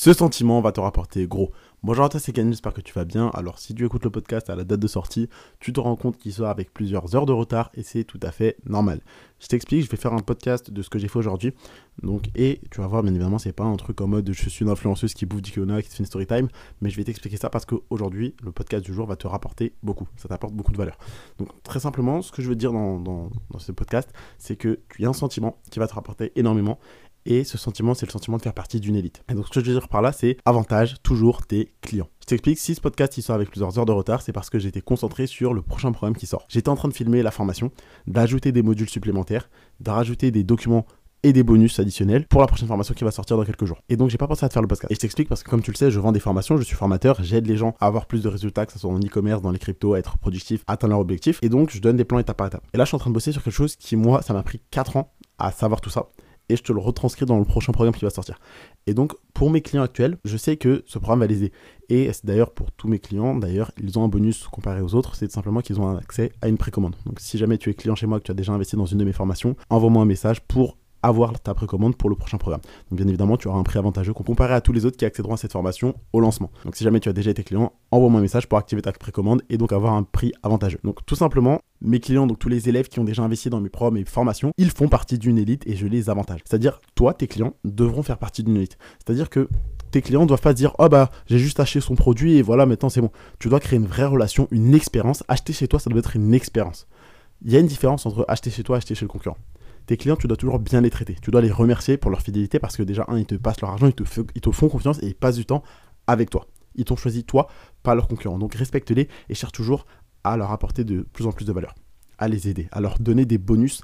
Ce sentiment va te rapporter gros. Bonjour à toi, c'est Ken, j'espère que tu vas bien. Alors, si tu écoutes le podcast à la date de sortie, tu te rends compte qu'il sort avec plusieurs heures de retard et c'est tout à fait normal. Je t'explique, je vais faire un podcast de ce que j'ai fait aujourd'hui. Donc, et tu vas voir, bien évidemment, c'est pas un truc en mode je suis une influenceuse qui bouffe du Kiona, qui fait une story time, mais je vais t'expliquer ça parce qu'aujourd'hui, le podcast du jour va te rapporter beaucoup. Ça t'apporte beaucoup de valeur. Donc, très simplement, ce que je veux dire dans, dans ce podcast, c'est que tu as un sentiment qui va te rapporter énormément et ce sentiment, c'est le sentiment de faire partie d'une élite. Et donc, ce que je veux dire par là, c'est avantage toujours tes clients. Je t'explique, si ce podcast il sort avec plusieurs heures de retard, c'est parce que j'étais concentré sur le prochain programme qui sort. J'étais en train de filmer la formation, d'ajouter des modules supplémentaires, de rajouter des documents et des bonus additionnels pour la prochaine formation qui va sortir dans quelques jours. Et donc j'ai pas pensé à te faire le podcast. Et je t'explique parce que comme tu le sais, je vends des formations, je suis formateur, j'aide les gens à avoir plus de résultats, que ce soit en e-commerce, dans les cryptos, à être productif, à atteindre leur objectif. Et donc je donne des plans étape par étape. Et là je suis en train de bosser sur quelque chose qui moi, ça m'a pris 4 ans à savoir tout ça et je te le retranscris dans le prochain programme qui va sortir. Et donc, pour mes clients actuels, je sais que ce programme va les aider. Et c'est d'ailleurs pour tous mes clients, d'ailleurs, ils ont un bonus comparé aux autres, c'est simplement qu'ils ont accès à une précommande. Donc, si jamais tu es client chez moi, que tu as déjà investi dans une de mes formations, envoie-moi un message pour avoir ta précommande pour le prochain programme. Donc bien évidemment, tu auras un prix avantageux comparé à tous les autres qui accéderont à cette formation au lancement. Donc si jamais tu as déjà été client, envoie-moi un message pour activer ta précommande et donc avoir un prix avantageux. Donc tout simplement, mes clients, donc tous les élèves qui ont déjà investi dans mes programmes et formations, ils font partie d'une élite et je les avantage. C'est-à-dire, toi, tes clients devront faire partie d'une élite. C'est-à-dire que tes clients doivent pas dire oh bah j'ai juste acheté son produit et voilà maintenant c'est bon. Tu dois créer une vraie relation, une expérience. Acheter chez toi, ça doit être une expérience. Il y a une différence entre acheter chez toi et acheter chez le concurrent tes clients, tu dois toujours bien les traiter. Tu dois les remercier pour leur fidélité parce que déjà, un, ils te passent leur argent, ils te, font confiance et ils passent du temps avec toi. Ils t'ont choisi toi, pas leurs concurrents. Donc respecte-les et cherche toujours à leur apporter de plus en plus de valeur, à les aider, à leur donner des bonus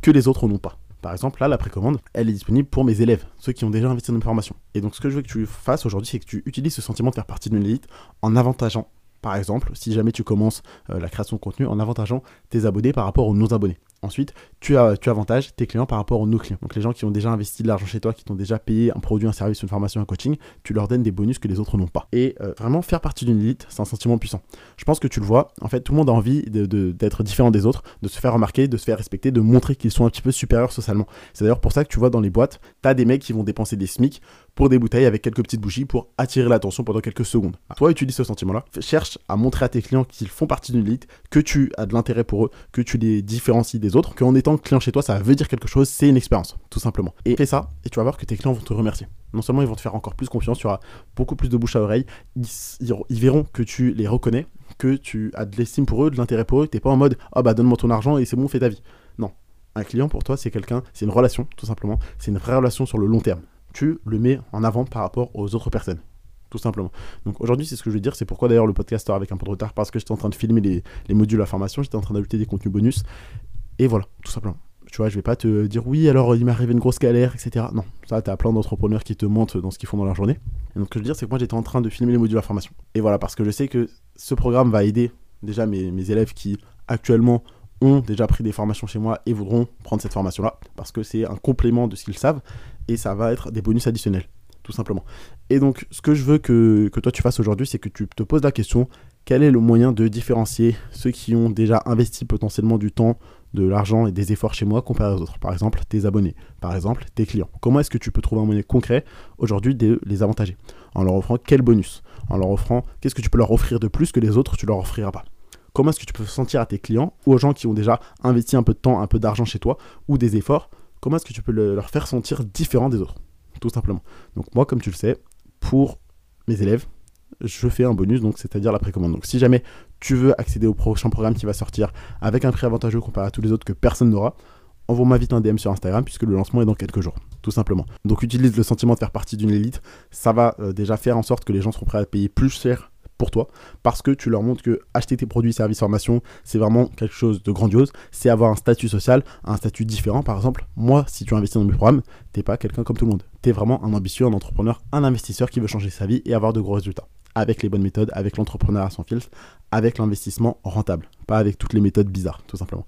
que les autres n'ont pas. Par exemple, là, la précommande, elle est disponible pour mes élèves, ceux qui ont déjà investi dans une formation. Et donc, ce que je veux que tu fasses aujourd'hui, c'est que tu utilises ce sentiment de faire partie d'une élite en avantageant, par exemple, si jamais tu commences euh, la création de contenu, en avantageant tes abonnés par rapport aux non-abonnés. Ensuite, tu, as, tu avantages tes clients par rapport aux nos clients. Donc les gens qui ont déjà investi de l'argent chez toi, qui t'ont déjà payé un produit, un service, une formation, un coaching, tu leur donnes des bonus que les autres n'ont pas. Et euh, vraiment faire partie d'une élite, c'est un sentiment puissant. Je pense que tu le vois, en fait, tout le monde a envie d'être différent des autres, de se faire remarquer, de se faire respecter, de montrer qu'ils sont un petit peu supérieurs socialement. C'est d'ailleurs pour ça que tu vois dans les boîtes, tu as des mecs qui vont dépenser des SMIC pour des bouteilles avec quelques petites bougies pour attirer l'attention pendant quelques secondes. Toi, utilise ce sentiment-là. Cherche à montrer à tes clients qu'ils font partie d'une élite, que tu as de l'intérêt pour eux, que tu les différencies des autres, qu'en étant client chez toi, ça veut dire quelque chose, c'est une expérience, tout simplement. Et fais ça, et tu vas voir que tes clients vont te remercier. Non seulement ils vont te faire encore plus confiance, tu auras beaucoup plus de bouche à oreille, ils, verront que tu les reconnais, que tu as de l'estime pour eux, de l'intérêt pour eux, t'es pas en mode oh bah donne-moi ton argent et c'est bon, fais ta vie. Non. Un client pour toi, c'est quelqu'un, c'est une relation, tout simplement. C'est une vraie relation sur le long terme. Tu le mets en avant par rapport aux autres personnes tout simplement. Donc aujourd'hui, c'est ce que je veux dire. C'est pourquoi d'ailleurs le podcast sort avec un peu de retard parce que j'étais en train de filmer les, les modules à formation, j'étais en train d'ajouter des contenus bonus. Et voilà, tout simplement. Tu vois, je vais pas te dire oui, alors il m'est arrivé une grosse galère, etc. Non, ça, tu as plein d'entrepreneurs qui te montrent dans ce qu'ils font dans leur journée. Et donc, ce que je veux dire, c'est que moi, j'étais en train de filmer les modules à formation. Et voilà, parce que je sais que ce programme va aider déjà mes élèves qui actuellement ont déjà pris des formations chez moi et voudront prendre cette formation-là, parce que c'est un complément de ce qu'ils savent, et ça va être des bonus additionnels, tout simplement. Et donc, ce que je veux que, que toi tu fasses aujourd'hui, c'est que tu te poses la question, quel est le moyen de différencier ceux qui ont déjà investi potentiellement du temps, de l'argent et des efforts chez moi comparé aux autres? Par exemple, tes abonnés, par exemple, tes clients. Comment est-ce que tu peux trouver un moyen concret aujourd'hui de les avantager? En leur offrant quel bonus? En leur offrant qu'est-ce que tu peux leur offrir de plus que les autres tu leur offriras pas? Comment est-ce que tu peux sentir à tes clients ou aux gens qui ont déjà investi un peu de temps, un peu d'argent chez toi ou des efforts Comment est-ce que tu peux leur faire sentir différent des autres Tout simplement. Donc moi, comme tu le sais, pour mes élèves, je fais un bonus, donc c'est-à-dire la précommande. Donc si jamais tu veux accéder au prochain programme qui va sortir avec un prix avantageux comparé à tous les autres que personne n'aura, envoie-moi vite un DM sur Instagram puisque le lancement est dans quelques jours, tout simplement. Donc utilise le sentiment de faire partie d'une élite, ça va euh, déjà faire en sorte que les gens seront prêts à payer plus cher pour toi parce que tu leur montres que acheter tes produits, services, formations, c'est vraiment quelque chose de grandiose. C'est avoir un statut social, un statut différent. Par exemple, moi, si tu investis dans mes programmes, t'es pas quelqu'un comme tout le monde. T'es vraiment un ambitieux, un entrepreneur, un investisseur qui veut changer sa vie et avoir de gros résultats. Avec les bonnes méthodes, avec l'entrepreneur à son fil, avec l'investissement rentable, pas avec toutes les méthodes bizarres, tout simplement.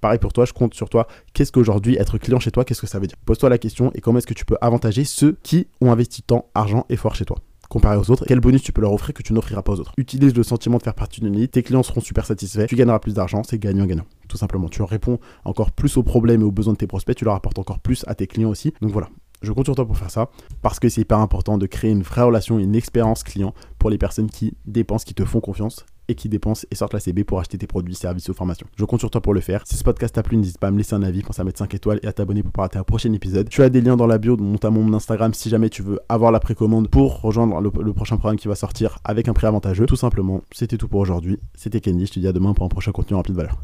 Pareil pour toi, je compte sur toi. Qu'est-ce qu'aujourd'hui être client chez toi, qu'est-ce que ça veut dire? Pose-toi la question et comment est-ce que tu peux avantager ceux qui ont investi temps, argent, effort chez toi? Comparé aux autres, quel bonus tu peux leur offrir que tu n'offriras pas aux autres? Utilise le sentiment de faire partie d'une élite, tes clients seront super satisfaits, tu gagneras plus d'argent, c'est gagnant-gagnant. Tout simplement, tu réponds encore plus aux problèmes et aux besoins de tes prospects, tu leur apportes encore plus à tes clients aussi. Donc voilà, Je compte sur toi pour faire ça parce que c'est hyper important de créer une vraie relation, une expérience client pour les personnes qui dépensent, qui te font confiance et qui dépensent et sortent la CB pour acheter tes produits, services ou formations. Je compte sur toi pour le faire. Si ce podcast t'a plu, n'hésite pas à me laisser un avis, pense à mettre 5 étoiles et à t'abonner pour pas rater un prochain épisode. Tu as des liens dans la bio, notamment mon Instagram, si jamais tu veux avoir la précommande pour rejoindre le, prochain programme qui va sortir avec un prix avantageux. Tout simplement, c'était tout pour aujourd'hui. C'était Kenny, je te dis à demain pour un prochain contenu rempli de valeur.